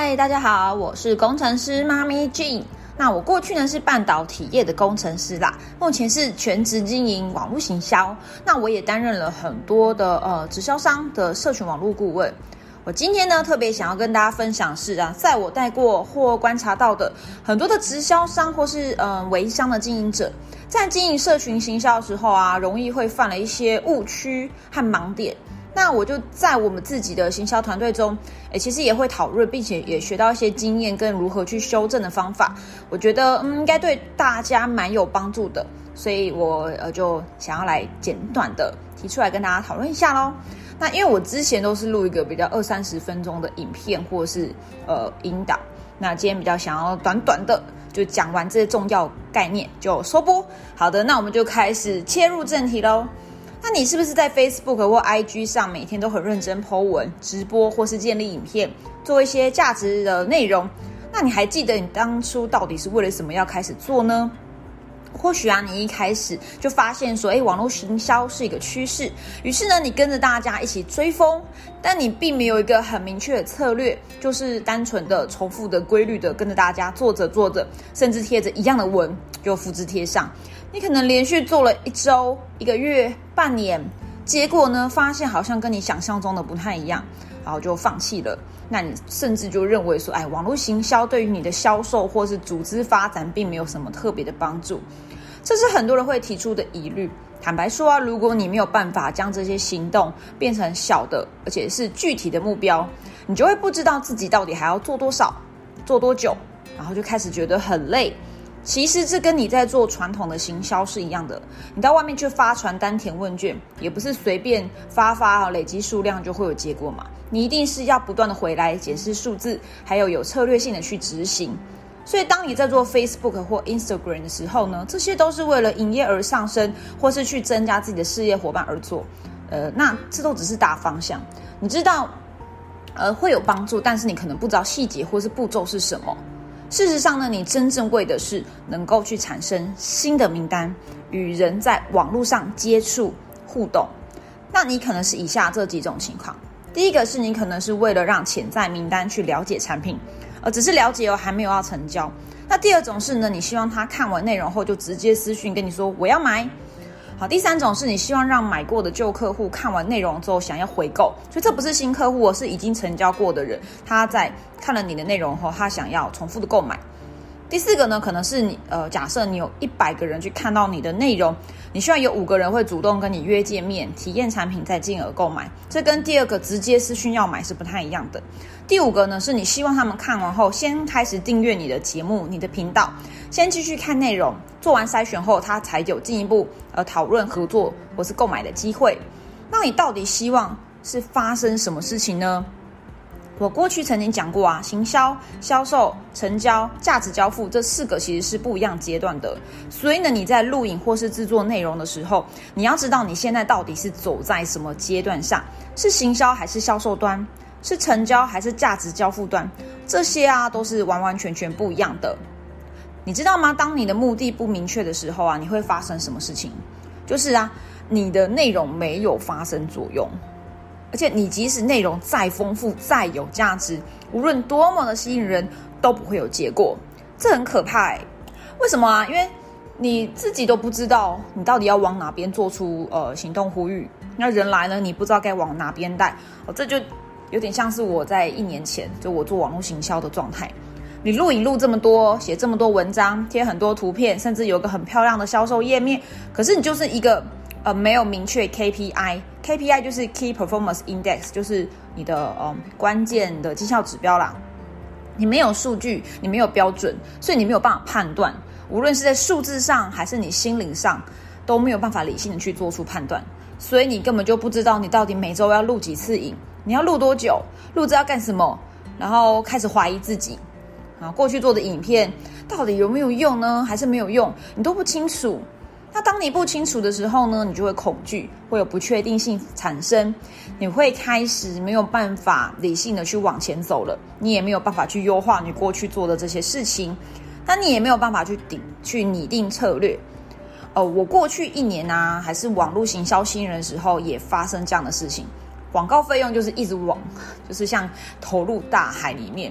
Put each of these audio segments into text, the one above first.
嗨，大家好，我是工程师妈咪 Jean。那我过去呢是半导体业的工程师啦，目前是全职经营网络行销。那我也担任了很多的呃直销商的社群网络顾问。我今天呢特别想要跟大家分享是啊，在我带过或观察到的很多的直销商或是呃微商的经营者，在经营社群行销的时候啊，容易会犯了一些误区和盲点。那我就在我们自己的行销团队中，诶，其实也会讨论，并且也学到一些经验跟如何去修正的方法。我觉得嗯，应该对大家蛮有帮助的，所以我呃就想要来简短的提出来跟大家讨论一下喽。那因为我之前都是录一个比较二三十分钟的影片或者是呃引导，那今天比较想要短短的就讲完这些重要概念就收播。好的，那我们就开始切入正题喽。那你是不是在 Facebook 或 IG 上每天都很认真 Po 文、直播或是建立影片，做一些价值的内容？那你还记得你当初到底是为了什么要开始做呢？或许啊，你一开始就发现说，哎，网络行销是一个趋势，于是呢，你跟着大家一起追风，但你并没有一个很明确的策略，就是单纯的重复的、规律的跟着大家做着做着，甚至贴着一样的文就复制贴上。你可能连续做了一周、一个月、半年，结果呢，发现好像跟你想象中的不太一样，然后就放弃了。那你甚至就认为说，哎，网络行销对于你的销售或是组织发展并没有什么特别的帮助。这是很多人会提出的疑虑。坦白说啊，如果你没有办法将这些行动变成小的，而且是具体的目标，你就会不知道自己到底还要做多少、做多久，然后就开始觉得很累。其实这跟你在做传统的行销是一样的，你到外面去发传单、填问卷，也不是随便发发啊，累积数量就会有结果嘛。你一定是要不断的回来检视数字，还有有策略性的去执行。所以当你在做 Facebook 或 Instagram 的时候呢，这些都是为了营业而上升，或是去增加自己的事业伙伴而做。呃，那这都只是大方向，你知道，呃，会有帮助，但是你可能不知道细节或是步骤是什么。事实上呢，你真正为的是能够去产生新的名单，与人在网络上接触互动。那你可能是以下这几种情况：第一个是你可能是为了让潜在名单去了解产品，而只是了解哦，还没有要成交。那第二种是呢，你希望他看完内容后就直接私讯跟你说我要买。好，第三种是你希望让买过的旧客户看完内容之后想要回购，所以这不是新客户，而是已经成交过的人，他在看了你的内容后，他想要重复的购买。第四个呢，可能是你呃，假设你有一百个人去看到你的内容，你需要有五个人会主动跟你约见面，体验产品，再进而购买。这跟第二个直接私讯要买是不太一样的。第五个呢，是你希望他们看完后先开始订阅你的节目、你的频道，先继续看内容，做完筛选后，他才有进一步呃讨论合作或是购买的机会。那你到底希望是发生什么事情呢？我过去曾经讲过啊，行销、销售、成交、价值交付这四个其实是不一样阶段的。所以呢，你在录影或是制作内容的时候，你要知道你现在到底是走在什么阶段上，是行销还是销售端，是成交还是价值交付端，这些啊都是完完全全不一样的。你知道吗？当你的目的不明确的时候啊，你会发生什么事情？就是啊，你的内容没有发生作用。而且你即使内容再丰富、再有价值，无论多么的吸引人，都不会有结果。这很可怕。为什么啊？因为你自己都不知道你到底要往哪边做出呃行动呼吁。那人来了，你不知道该往哪边带。哦，这就有点像是我在一年前就我做网络行销的状态。你录影录这么多，写这么多文章，贴很多图片，甚至有个很漂亮的销售页面，可是你就是一个。呃，没有明确 KPI，KPI 就是 Key Performance Index，就是你的呃关键的绩效指标啦。你没有数据，你没有标准，所以你没有办法判断。无论是在数字上，还是你心灵上，都没有办法理性的去做出判断。所以你根本就不知道你到底每周要录几次影，你要录多久，录制要干什么，然后开始怀疑自己啊，过去做的影片到底有没有用呢？还是没有用？你都不清楚。那当你不清楚的时候呢，你就会恐惧，会有不确定性产生，你会开始没有办法理性的去往前走了，你也没有办法去优化你过去做的这些事情，那你也没有办法去定去拟定策略。哦，我过去一年啊，还是网络行销新人的时候，也发生这样的事情，广告费用就是一直往，就是像投入大海里面，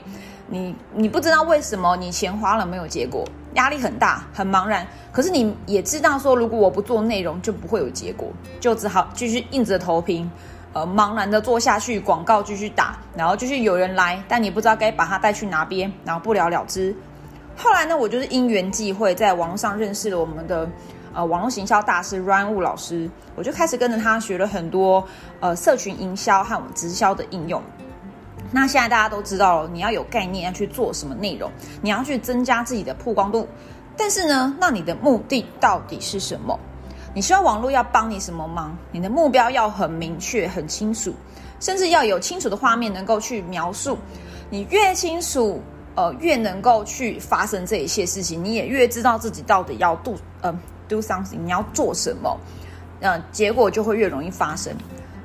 你你不知道为什么你钱花了没有结果，压力很大，很茫然。可是你也知道说，如果我不做内容，就不会有结果，就只好继续硬着头皮，呃，茫然的做下去，广告继续打，然后继续有人来，但你不知道该把他带去哪边，然后不了了之。后来呢，我就是因缘际会，在网络上认识了我们的呃网络行销大师 Ryan Wu 老师，我就开始跟着他学了很多呃社群营销和直销的应用。那现在大家都知道了，你要有概念要去做什么内容，你要去增加自己的曝光度。但是呢，那你的目的到底是什么？你希望网络要帮你什么忙？你的目标要很明确、很清楚，甚至要有清楚的画面能够去描述。你越清楚，呃，越能够去发生这一切事情，你也越知道自己到底要 do 呃 do something，你要做什么，呃，结果就会越容易发生。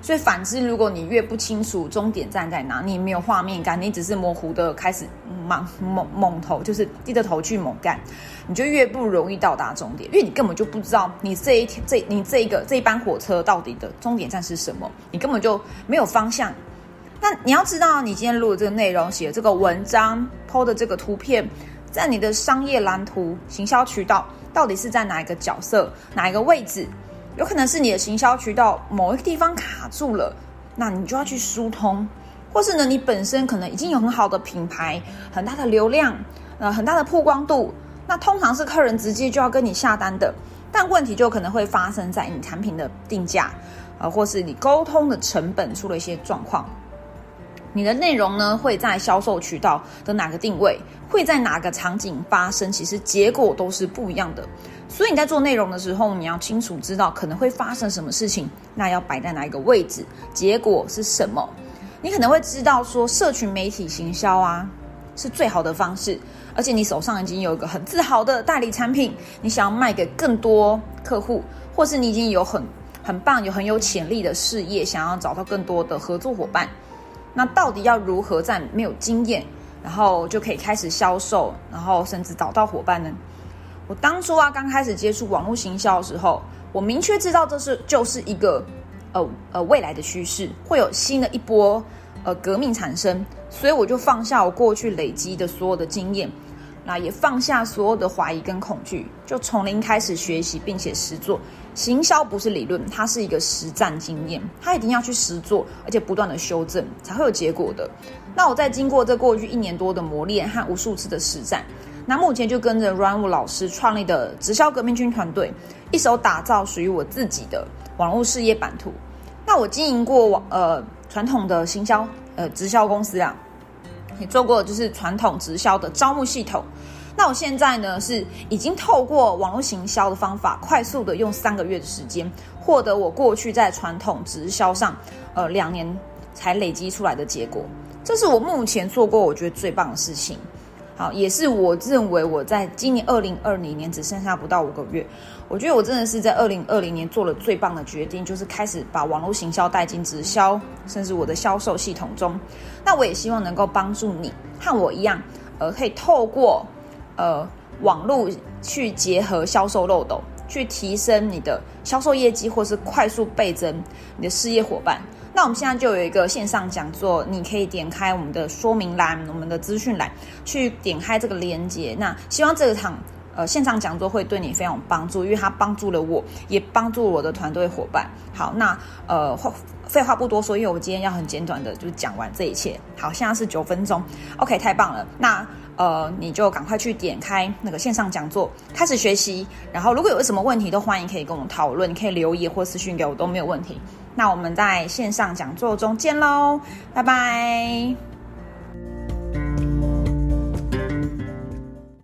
所以反之，如果你越不清楚终点站在哪，你没有画面感，你只是模糊的开始猛猛猛头，就是低着头去猛干，你就越不容易到达终点，因为你根本就不知道你这一天这你这一个这一班火车到底的终点站是什么，你根本就没有方向。那你要知道，你今天录的这个内容、写的这个文章、抛的这个图片，在你的商业蓝图、行销渠道到底是在哪一个角色、哪一个位置？有可能是你的行销渠道某一个地方卡住了，那你就要去疏通，或是呢，你本身可能已经有很好的品牌、很大的流量、呃很大的曝光度，那通常是客人直接就要跟你下单的，但问题就可能会发生在你产品的定价，呃，或是你沟通的成本出了一些状况。你的内容呢会在销售渠道的哪个定位，会在哪个场景发生，其实结果都是不一样的。所以你在做内容的时候，你要清楚知道可能会发生什么事情，那要摆在哪一个位置，结果是什么？你可能会知道说，社群媒体行销啊是最好的方式，而且你手上已经有一个很自豪的代理产品，你想要卖给更多客户，或是你已经有很很棒、有很有潜力的事业，想要找到更多的合作伙伴。那到底要如何在没有经验，然后就可以开始销售，然后甚至找到伙伴呢？我当初啊，刚开始接触网络行销的时候，我明确知道这是就是一个呃呃未来的趋势，会有新的一波呃革命产生，所以我就放下我过去累积的所有的经验，那也放下所有的怀疑跟恐惧，就从零开始学习，并且实做。行销不是理论，它是一个实战经验，它一定要去实做，而且不断的修正，才会有结果的。那我在经过这过去一年多的磨练和无数次的实战。那目前就跟着 Run Wu 老师创立的直销革命军团队，一手打造属于我自己的网络事业版图。那我经营过网呃传统的行销呃直销公司啊，也做过就是传统直销的招募系统。那我现在呢是已经透过网络行销的方法，快速的用三个月的时间，获得我过去在传统直销上呃两年才累积出来的结果。这是我目前做过我觉得最棒的事情。好，也是我认为我在今年二零二零年只剩下不到五个月，我觉得我真的是在二零二零年做了最棒的决定，就是开始把网络行销带进直销，甚至我的销售系统中。那我也希望能够帮助你和我一样，呃，可以透过呃网络去结合销售漏斗，去提升你的销售业绩，或是快速倍增你的事业伙伴。那我们现在就有一个线上讲座，你可以点开我们的说明栏、我们的资讯栏，去点开这个链接。那希望这场呃线上讲座会对你非常有帮助，因为它帮助了我，也帮助我的团队伙伴。好，那呃话废话不多说，因为我今天要很简短的就讲完这一切。好，现在是九分钟，OK，太棒了。那呃你就赶快去点开那个线上讲座，开始学习。然后如果有什么问题，都欢迎可以跟我们讨论，你可以留言或私讯给我都没有问题。那我们在线上讲座中见喽，拜拜。